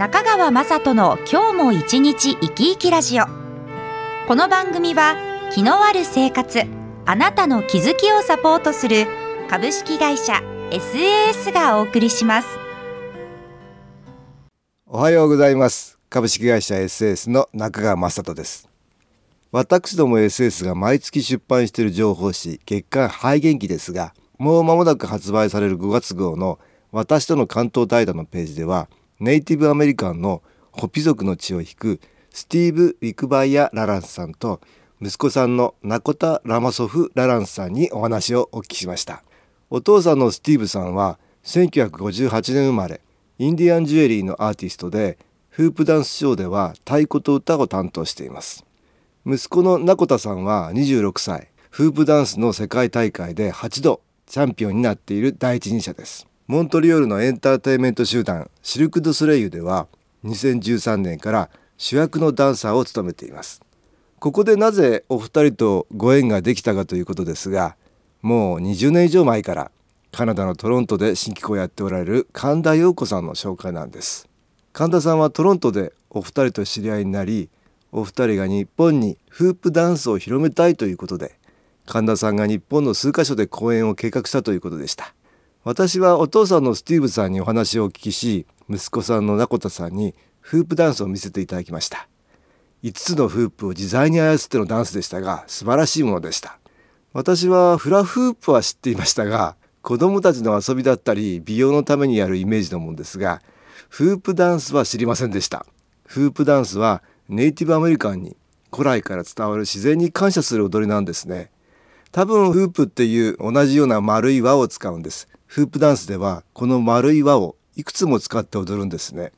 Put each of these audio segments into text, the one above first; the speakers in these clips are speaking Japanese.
中川雅人の今日も一日生き生きラジオ。この番組は気のある生活あなたの気づきをサポートする株式会社 SAS がお送りします。おはようございます。株式会社 SAS の中川雅人です。私ども SS が毎月出版している情報誌月刊肺元気ですがもう間もなく発売される5月号の私との関東対談のページではネイティブアメリカンのホピ族の血を引くスティーブ・ウィクバイア・ラランスさんと息子さんのナコタ・ラマソフ・ラランスさんにお話をお聞きしました。お父さんのスティーブさんは1958年生まれインディアンジュエリーのアーティストでフープダンスショーでは太鼓と歌を担当しています。息子のナコタさんは26歳フープダンスの世界大会で8度チャンピオンになっている第一人者です。モントリオールのエンターテインメント集団シルク・ドゥ・ソレイユでは2013年から主役のダンサーを務めています。ここでなぜお二人とご縁ができたかということですがもう20年以上前からカナダのトロントで新機構をやっておられる神田陽子さんの紹介なんです。神田さんはトロントでお二人と知り合いになりお二人が日本にフープダンスを広めたいということで神田さんが日本の数カ所で公演を計画したということでした。私はお父さんのスティーブさんにお話をお聞きし息子さんのナコタさんにフープダンスを見せていただきました。5つのフープを自在に操ってのダンスでしたが素晴らしいものでした。私はフラフープは知っていましたが子供たちの遊びだったり美容のためにやるイメージのものですがフープダンスは知りませんでした。フープダンスはネイティブアメリカンに古来から伝わる自然に感謝する踊りなんですね。多分フープっていう同じような丸い輪を使うんです。フープダンスではこの丸い輪をいくつも使って踊るんですね。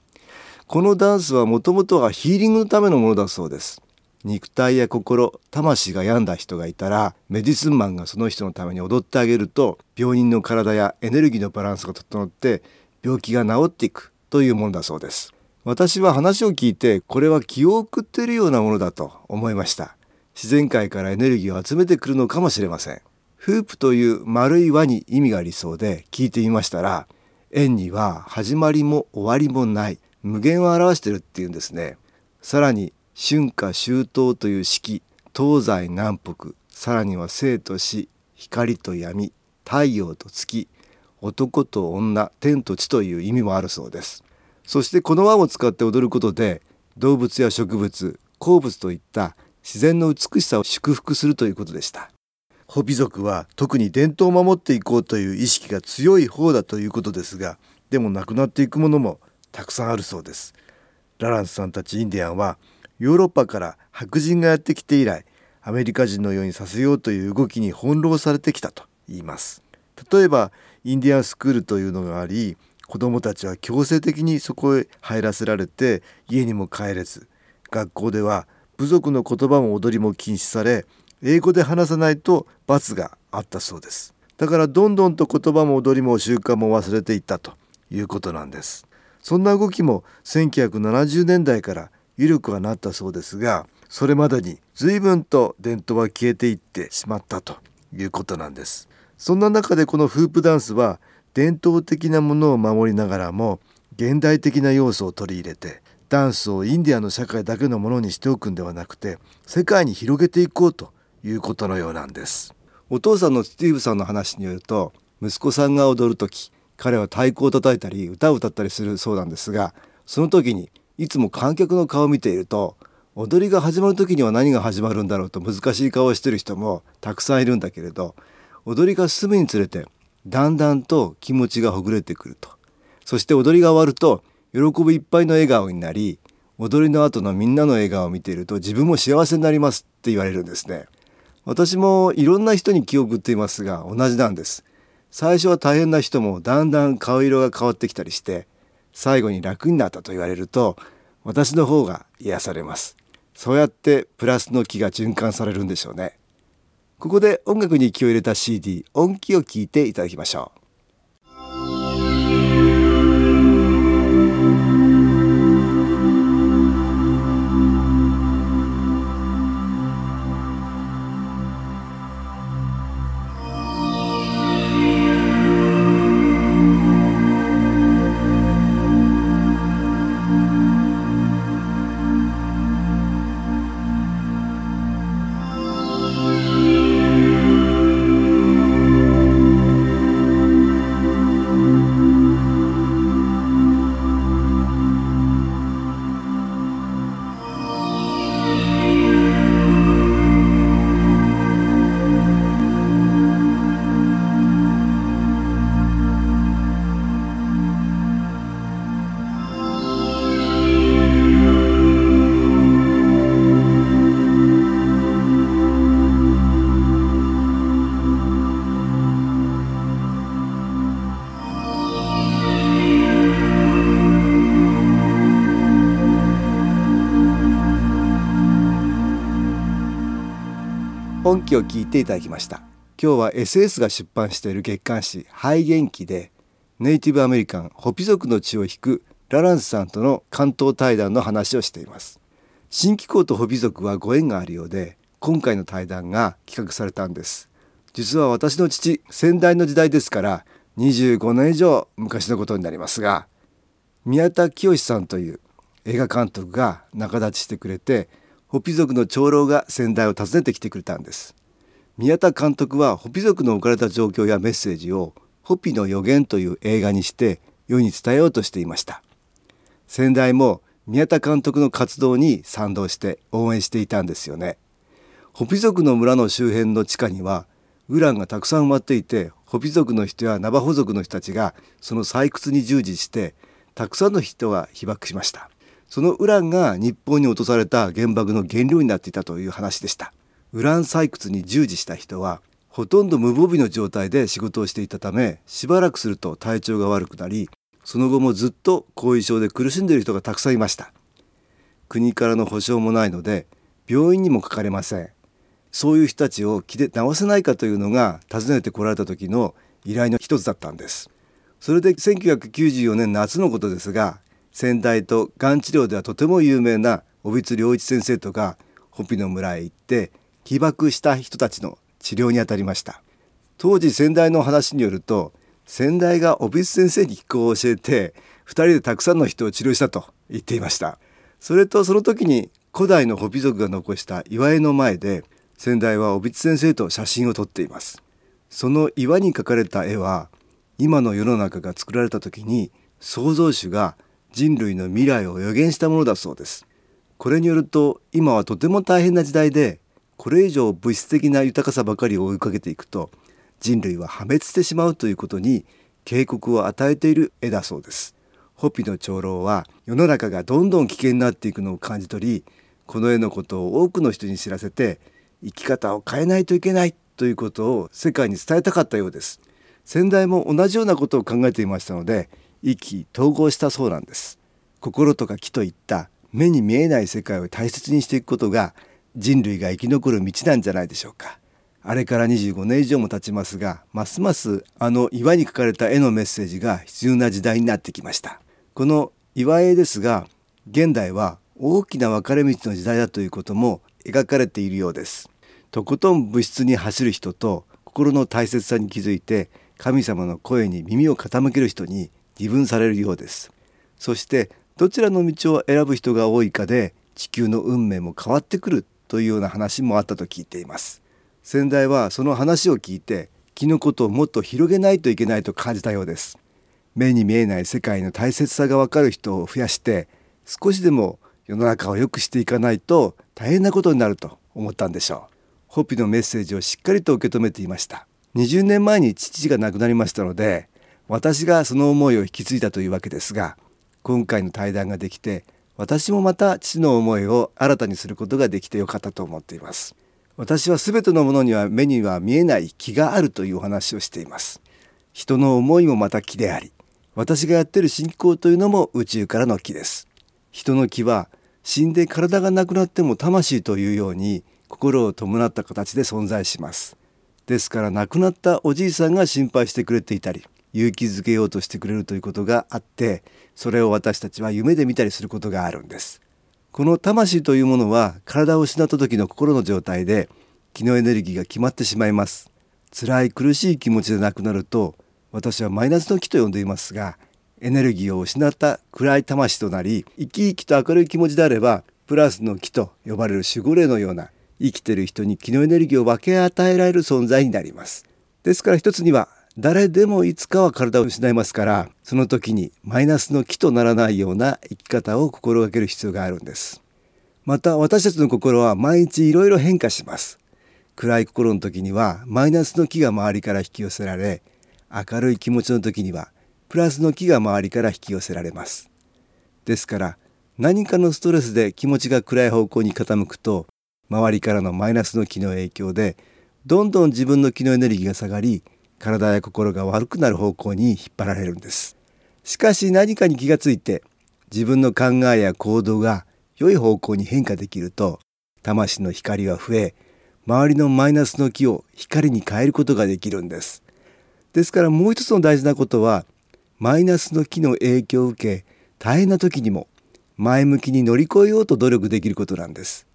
このダンスはもともとはヒーリングのためのものだそうです。肉体や心魂が病んだ人がいたらメディスンマンがその人のために踊ってあげると病人の体やエネルギーのバランスが整って病気が治っていくというものだそうです。私は話を聞いてこれは気を送っているようなものだと思いました。自然界からエネルギーを集めてくるのかもしれません。フープという丸い輪に意味がありそうで聞いてみましたら円には始まりも終わりもない無限を表してるっていうんですね。さらに春夏秋冬という四季東西南北さらには生と死光と闇太陽と月男と女天と地という意味もあるそうです。そしてこの輪を使って踊ることで動物や植物鉱物といった自然の美しさを祝福するということでした。ホビ族は特に伝統を守っていこうという意識が強い方だということですがでもなくなっていくものもたくさんあるそうです。ラランスさんたちインディアンはヨーロッパから白人がやってきて以来アメリカ人のようにさせようという動きに翻弄されてきたと言います。例えばインディアンスクールというのがあり子どもたちは強制的にそこへ入らせられて家にも帰れず学校では部族の言葉も踊りも禁止され英語で話さないと罰があったそうです。だからどんどんと言葉も踊りも習慣も忘れていったということなんです。そんな動きも1970年代から緩くはなったそうですがそれまでに随分と伝統は消えていってしまったということなんです。そんな中でこのフープダンスは伝統的なものを守りながらも現代的な要素を取り入れてダンスをインディアンの社会だけのものにしておくんではなくて世界に広げていこうということのようなんです。お父さんのスティーブさんの話によると息子さんが踊る時彼は太鼓を叩いたり歌を歌ったりするそうなんですがその時にいつも観客の顔を見ていると踊りが始まる時には何が始まるんだろうと難しい顔をしてる人もたくさんいるんだけれど踊りが進むにつれてだんだんと気持ちがほぐれてくると。そして踊りが終わると喜びいっぱいの笑顔になり踊りの後のみんなの笑顔を見ていると自分も幸せになりますって言われるんですね。私もいろんな人に気を送っていますが同じなんです。最初は大変な人もだんだん顔色が変わってきたりして最後に楽になったと言われると私の方が癒されます。そうやってプラスの気が循環されるんでしょうね。ここで音楽に気を入れた CD 音気を聞いていただきましょう。音気を聞いていただきました。今日は SS が出版している月刊誌肺元気でネイティブアメリカンホピ族の血を引くラランスさんとの関東対談の話をしています。新機構とホピ族はご縁があるようで今回の対談が企画されたんです。実は私の父先代の時代ですから25年以上昔のことになりますが宮田清さんという映画監督が仲立ちしてくれてホピ族の長老が先代を訪ねてきてくれたんです。宮田監督はホピ族の置かれた状況やメッセージをホピの予言という映画にして世に伝えようとしていました。先代も宮田監督の活動に賛同して応援していたんですよね。ホピ族の村の周辺の地下にはウランがたくさん埋まっていてホピ族の人やナバホ族の人たちがその採掘に従事してたくさんの人が被爆しました。そのウランが日本に落とされた原爆の原料になっていたという話でした。ウラン採掘に従事した人はほとんど無防備の状態で仕事をしていたためしばらくすると体調が悪くなりその後もずっと後遺症で苦しんでいる人がたくさんいました。国からの保証もないので病院にもかかれません。そういう人たちを気で治せないかというのが訪ねてこられた時の依頼の一つだったんです。それで1994年夏のことですが先代とがん治療ではとても有名な小津良一先生とかホピの村へ行って被爆した人たちの治療にあたりました。当時先代の話によると先代が小津先生に気候を教えて2人でたくさんの人を治療したと言っていました。それとその時に古代のホピ族が残した岩絵の前で先代は小津先生と写真を撮っています。その岩に描かれた絵は今の世の中が作られた時に創造主が人類の未来を予言したものだそうです。これによると今はとても大変な時代でこれ以上物質的な豊かさばかりを追いかけていくと人類は破滅してしまうということに警告を与えている絵だそうです。ホピの長老は世の中がどんどん危険になっていくのを感じ取りこの絵のことを多くの人に知らせて生き方を変えないといけないということを世界に伝えたかったようです。先代も同じようなことを考えていましたので意気統合したそうなんです。心とか気といった目に見えない世界を大切にしていくことが人類が生き残る道なんじゃないでしょうか。あれから25年以上も経ちますがますますあの岩に書かれた絵のメッセージが必要な時代になってきました。この岩絵ですが現代は大きな分かれ道の時代だということも描かれているようです。とことん物質に走る人と心の大切さに気づいて神様の声に耳を傾ける人に二分されるようです。そしてどちらの道を選ぶ人が多いかで地球の運命も変わってくるというような話もあったと聞いています。先代はその話を聞いて気のことをもっと広げないといけないと感じたようです。目に見えない世界の大切さがわかる人を増やして少しでも世の中を良くしていかないと大変なことになると思ったんでしょう。ホピのメッセージをしっかりと受け止めていました。20年前に父が亡くなりましたので私がその思いを引き継いだというわけですが今回の対談ができて私もまた父の思いを新たにすることができてよかったと思っています。私は全てのものには目には見えない気があるというお話をしています。人の思いもまた気であり私がやってる信仰というのも宇宙からの気です。人の気は死んで体がなくなっても魂というように心を伴った形で存在します。ですから亡くなったおじいさんが心配してくれていたり勇気づけようとしてくれるということがあってそれを私たちは夢で見たりすることがあるんです。この魂というものは体を失った時の心の状態で気のエネルギーが決まってしまいます。辛い苦しい気持ちでなくなると私はマイナスの気と呼んでいますがエネルギーを失った暗い魂となり生き生きと明るい気持ちであればプラスの気と呼ばれる守護霊のような生きてる人に気のエネルギーを分け与えられる存在になります。ですから一つには誰でもいつかは体を失いますからその時にマイナスの気とならないような生き方を心がける必要があるんです。また私たちの心は毎日いろいろ変化します。暗い心の時にはマイナスの気が周りから引き寄せられ明るい気持ちの時にはプラスの気が周りから引き寄せられます。ですから何かのストレスで気持ちが暗い方向に傾くと周りからのマイナスの気の影響でどんどん自分の気のエネルギーが下がり体や心が悪くなる方向に引っ張られるんです。しかし何かに気がついて自分の考えや行動が良い方向に変化できると魂の光は増え周りのマイナスの気を光に変えることができるんです。ですからもう一つの大事なことはマイナスの気の影響を受け大変な時にも前向きに乗り越えようと努力できることなんです。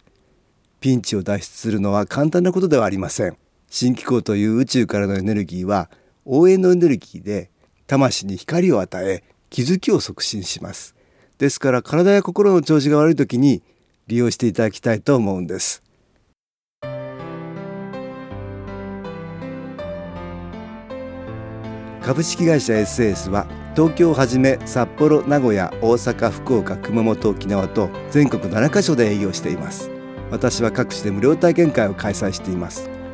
ピンチを脱出するのは簡単なことではありません。新機構という宇宙からのエネルギーは応援のエネルギーで魂に光を与え気づきを促進します。ですから体や心の調子が悪い時に利用していただきたいと思うんです。株式会社 SS は東京をはじめ札幌名古屋大阪福岡熊本沖縄と全国7カ所で営業しています。私は各地で無料体験会を開催しています。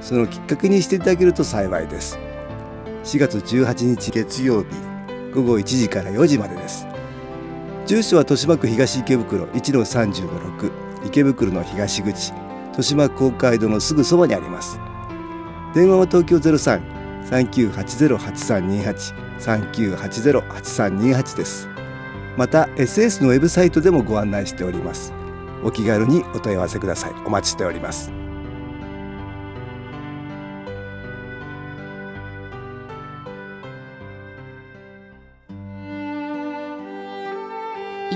そのきっかけにしていただけると幸いです。4月18日月曜日午後1時から4時までです。住所は豊島区東池袋1-30-6池袋の東口豊島公会堂のすぐそばにあります。電話は東京03-3980-8328 3980-8328です。また SS のウェブサイトでもご案内しております。お気軽にお問い合わせください。お待ちしております。